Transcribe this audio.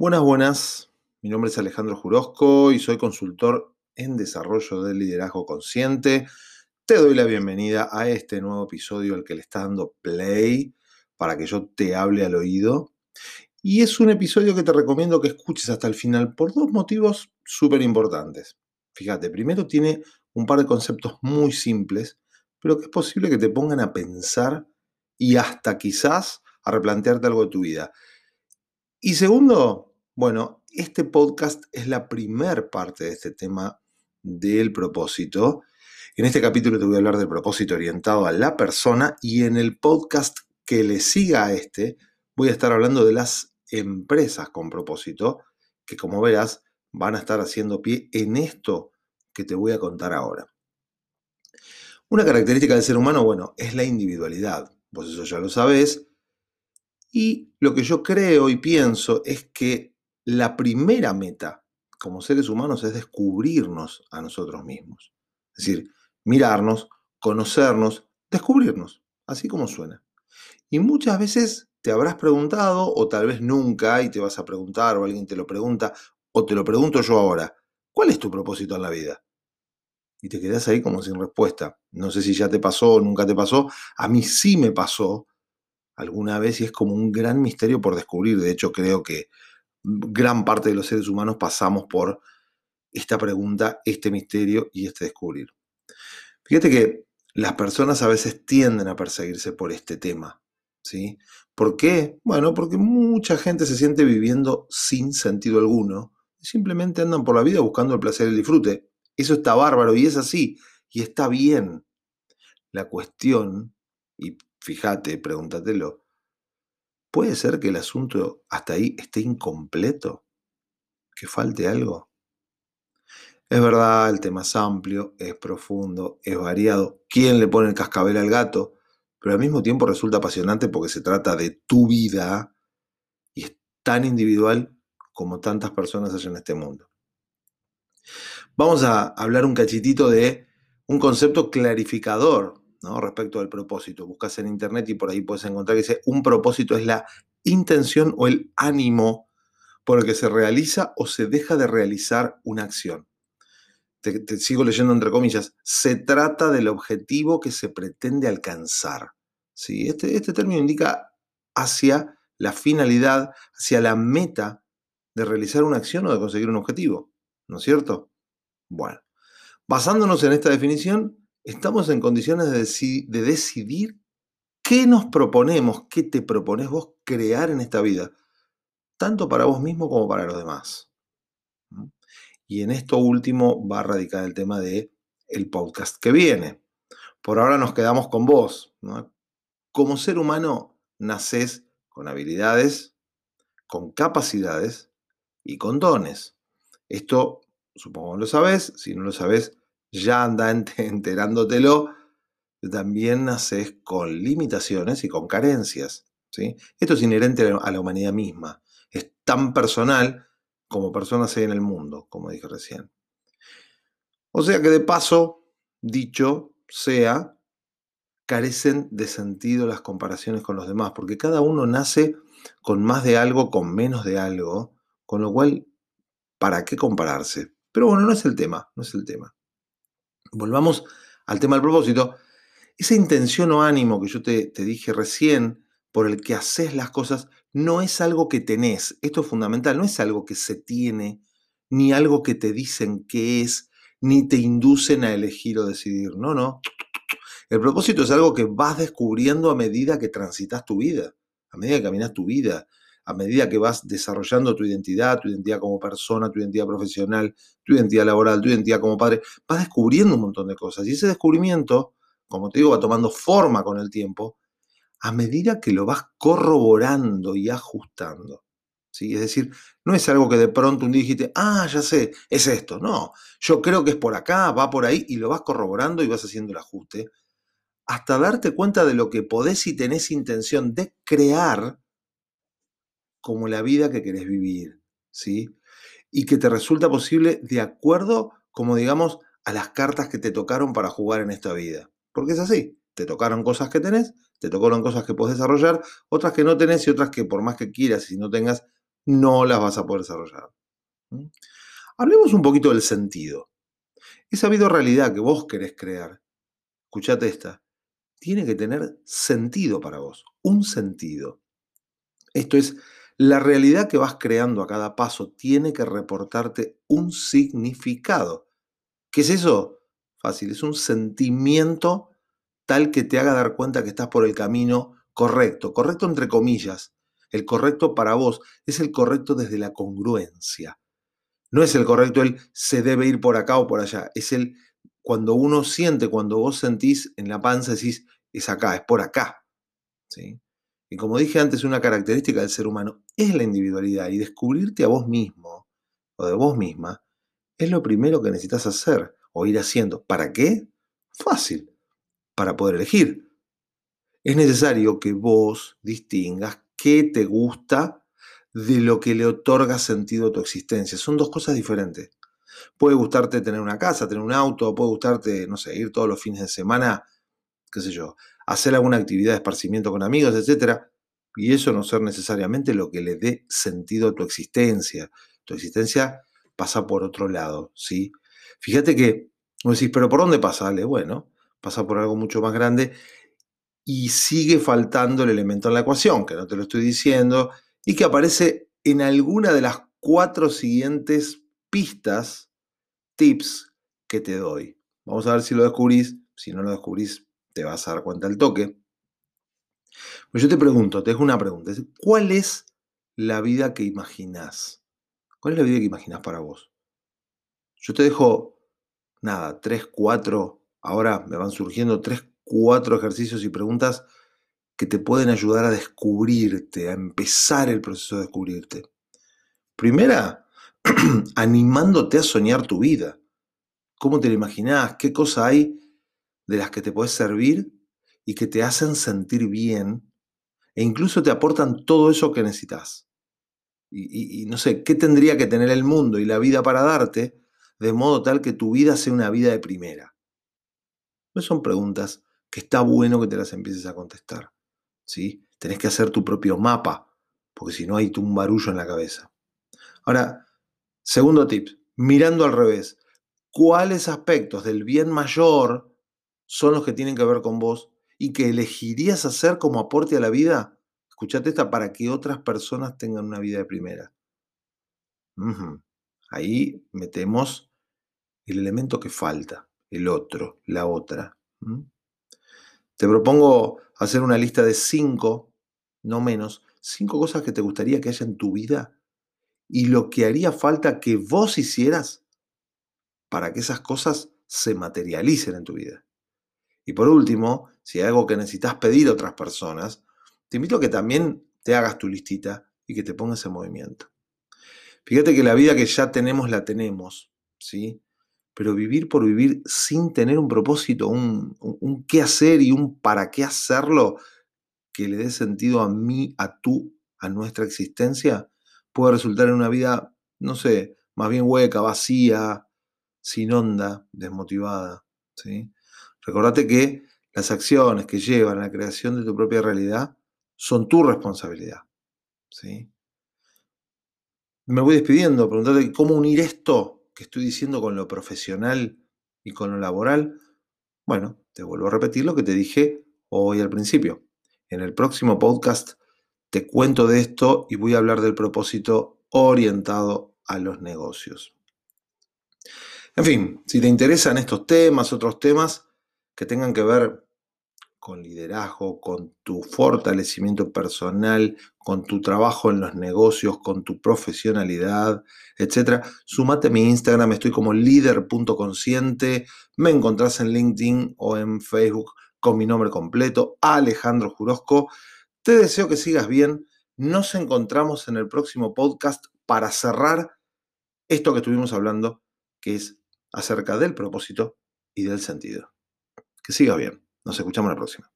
Buenas, buenas. Mi nombre es Alejandro Jurosco y soy consultor en desarrollo del liderazgo consciente. Te doy la bienvenida a este nuevo episodio al que le está dando play para que yo te hable al oído. Y es un episodio que te recomiendo que escuches hasta el final por dos motivos súper importantes. Fíjate, primero tiene un par de conceptos muy simples, pero que es posible que te pongan a pensar y hasta quizás a replantearte algo de tu vida. Y segundo, bueno, este podcast es la primer parte de este tema del propósito. En este capítulo te voy a hablar del propósito orientado a la persona y en el podcast que le siga a este voy a estar hablando de las empresas con propósito que como verás van a estar haciendo pie en esto que te voy a contar ahora. Una característica del ser humano, bueno, es la individualidad. Vos eso ya lo sabés. Y lo que yo creo y pienso es que la primera meta como seres humanos es descubrirnos a nosotros mismos. Es decir, mirarnos, conocernos, descubrirnos, así como suena. Y muchas veces te habrás preguntado, o tal vez nunca, y te vas a preguntar, o alguien te lo pregunta, o te lo pregunto yo ahora, ¿cuál es tu propósito en la vida? Y te quedas ahí como sin respuesta. No sé si ya te pasó o nunca te pasó. A mí sí me pasó alguna vez y es como un gran misterio por descubrir. De hecho, creo que gran parte de los seres humanos pasamos por esta pregunta, este misterio y este descubrir. Fíjate que las personas a veces tienden a perseguirse por este tema. ¿sí? ¿Por qué? Bueno, porque mucha gente se siente viviendo sin sentido alguno y simplemente andan por la vida buscando el placer y el disfrute. Eso está bárbaro y es así y está bien. La cuestión, y fíjate, pregúntatelo, ¿Puede ser que el asunto hasta ahí esté incompleto? ¿Que falte algo? Es verdad, el tema es amplio, es profundo, es variado. ¿Quién le pone el cascabel al gato? Pero al mismo tiempo resulta apasionante porque se trata de tu vida y es tan individual como tantas personas hay en este mundo. Vamos a hablar un cachitito de un concepto clarificador respecto al propósito. Buscas en internet y por ahí puedes encontrar que dice, un propósito es la intención o el ánimo por el que se realiza o se deja de realizar una acción. Te, sigo leyendo entre comillas, se trata del objetivo que se pretende alcanzar. ¿sí? Este, este término indica hacia la finalidad, hacia la meta de realizar una acción o de conseguir un objetivo, ¿no es cierto? Bueno, basándonos en esta definición, estamos en condiciones de, de decidir qué nos proponemos, qué te propones vos crear en esta vida, tanto para vos mismo como para los demás. Y en esto último va a radicar el tema de el podcast que viene. Por ahora nos quedamos con vos. Como ser humano naces con habilidades, con capacidades y con dones. Esto supongo que lo sabes, si no lo sabes, ya anda enterándotelo, también naces con limitaciones y con carencias. ¿sí? Esto es inherente a la humanidad misma. Es tan personal como personas hay en el mundo, como dije recién. O sea que de paso, dicho sea, carecen de sentido las comparaciones con los demás, porque cada uno nace con más de algo, con menos de algo, con lo cual, ¿para qué compararse? Pero bueno, no es el tema, no es el tema. Volvamos al tema del propósito. Esa intención o ánimo que yo te, dije recién, por el que haces las cosas, no es algo que tenés. Esto es fundamental, no es algo que se tiene, ni algo que te dicen que es, ni te inducen a elegir o decidir. No, no. El propósito es algo que vas descubriendo a medida que transitas tu vida, a medida que caminas tu vida, a medida que vas desarrollando tu identidad, tu identidad como persona, tu identidad profesional, tu identidad laboral, tu identidad como padre, vas descubriendo un montón de cosas. Y ese descubrimiento, como te digo, va tomando forma con el tiempo a medida que lo vas corroborando y ajustando. ¿sí? Es decir, no es algo que de pronto un día dijiste, ah, ya sé, es esto. No, yo creo que es por acá, va por ahí, y lo vas corroborando y vas haciendo el ajuste hasta darte cuenta de lo que podés y tenés intención de crear como la vida que querés vivir, ¿sí? Y que te resulta posible de acuerdo, como digamos, a las cartas que te tocaron para jugar en esta vida. Porque es así, te tocaron cosas que tenés, te tocaron cosas que puedes desarrollar, otras que no tenés y otras que por más que quieras y no tengas, no las vas a poder desarrollar. Hablemos un poquito del sentido. Esa vida realidad que vos querés crear, escuchate esta, tiene que tener sentido para vos, un sentido. Esto es, la realidad que vas creando a cada paso tiene que reportarte un significado. ¿Qué es eso? Fácil, es un sentimiento tal que te haga dar cuenta que estás por el camino correcto, correcto entre comillas. El correcto para vos es el correcto desde la congruencia. No es el correcto el se debe ir por acá o por allá. Es el cuando uno siente, cuando vos sentís en la panza, decís, es acá, es por acá. ¿Sí? Y como dije antes, una característica del ser humano es la individualidad y descubrirte a vos mismo o de vos misma es lo primero que necesitas hacer o ir haciendo. ¿Para qué? Fácil, para poder elegir. Es necesario que vos distingas qué te gusta de lo que le otorga sentido a tu existencia. Son dos cosas diferentes. Puede gustarte tener una casa, tener un auto, puede gustarte, no sé, ir todos los fines de semana, qué sé yo, hacer alguna actividad de esparcimiento con amigos, etc. Y eso no ser necesariamente lo que le dé sentido a tu existencia. Tu existencia pasa por otro lado, ¿sí? Fíjate que, vos decís, pero ¿por dónde pasa? bueno, pasa por algo mucho más grande y sigue faltando el elemento en la ecuación, que no te lo estoy diciendo, y que aparece en alguna de las cuatro siguientes pistas, tips que te doy. Vamos a ver si lo descubrís. Si no lo descubrís, te vas a dar cuenta al toque. Pues yo te pregunto, te dejo una pregunta. ¿Cuál es la vida que imaginás? ¿Cuál es la vida que imaginás para vos? Yo te dejo, nada, tres, cuatro, ahora me van surgiendo tres, cuatro ejercicios y preguntas que te pueden ayudar a descubrirte, a empezar el proceso de descubrirte. Primera, animándote a soñar tu vida. ¿Cómo te lo imaginás? ¿Qué cosa hay de las que te puedes servir y que te hacen sentir bien e incluso te aportan todo eso que necesitas? Y, no sé, ¿qué tendría que tener el mundo y la vida para darte de modo tal que tu vida sea una vida de primera? No son preguntas que está bueno que te las empieces a contestar. ¿sí? Tenés que hacer tu propio mapa, porque si no hay un barullo en la cabeza. Ahora, segundo tip, mirando al revés, ¿cuáles aspectos del bien mayor son los que tienen que ver con vos y que elegirías hacer como aporte a la vida? Escuchate esta para que otras personas tengan una vida de primera. Ahí metemos el elemento que falta, el otro, la otra. Te propongo hacer una lista de cinco, no menos, cinco cosas que te gustaría que haya en tu vida y lo que haría falta que vos hicieras para que esas cosas se materialicen en tu vida. Y por último, si hay algo que necesitas pedir a otras personas, te invito a que también te hagas tu listita y que te pongas en movimiento. Fíjate que la vida que ya tenemos la tenemos, ¿sí? pero vivir por vivir sin tener un propósito, un, qué hacer y un para qué hacerlo que le dé sentido a mí, a tú, a nuestra existencia, puede resultar en una vida, no sé, más bien hueca, vacía, sin onda, desmotivada. ¿sí? Recordate que las acciones que llevan a la creación de tu propia realidad son tu responsabilidad. ¿sí? Me voy despidiendo, preguntarte cómo unir esto que estoy diciendo con lo profesional y con lo laboral? Bueno, te vuelvo a repetir lo que te dije hoy al principio. En el próximo podcast te cuento de esto y voy a hablar del propósito orientado a los negocios. En fin, si te interesan estos temas, otros temas que tengan que ver con liderazgo, con tu fortalecimiento personal, con tu trabajo en los negocios, con tu profesionalidad, etc. Sumate a mi Instagram, estoy como líder.consciente, me encontrás en LinkedIn o en Facebook con mi nombre completo, Alejandro Jurosco. Te deseo que sigas bien. Nos encontramos en el próximo podcast para cerrar esto que estuvimos hablando, que es acerca del propósito y del sentido. Que siga bien. Nos escuchamos la próxima.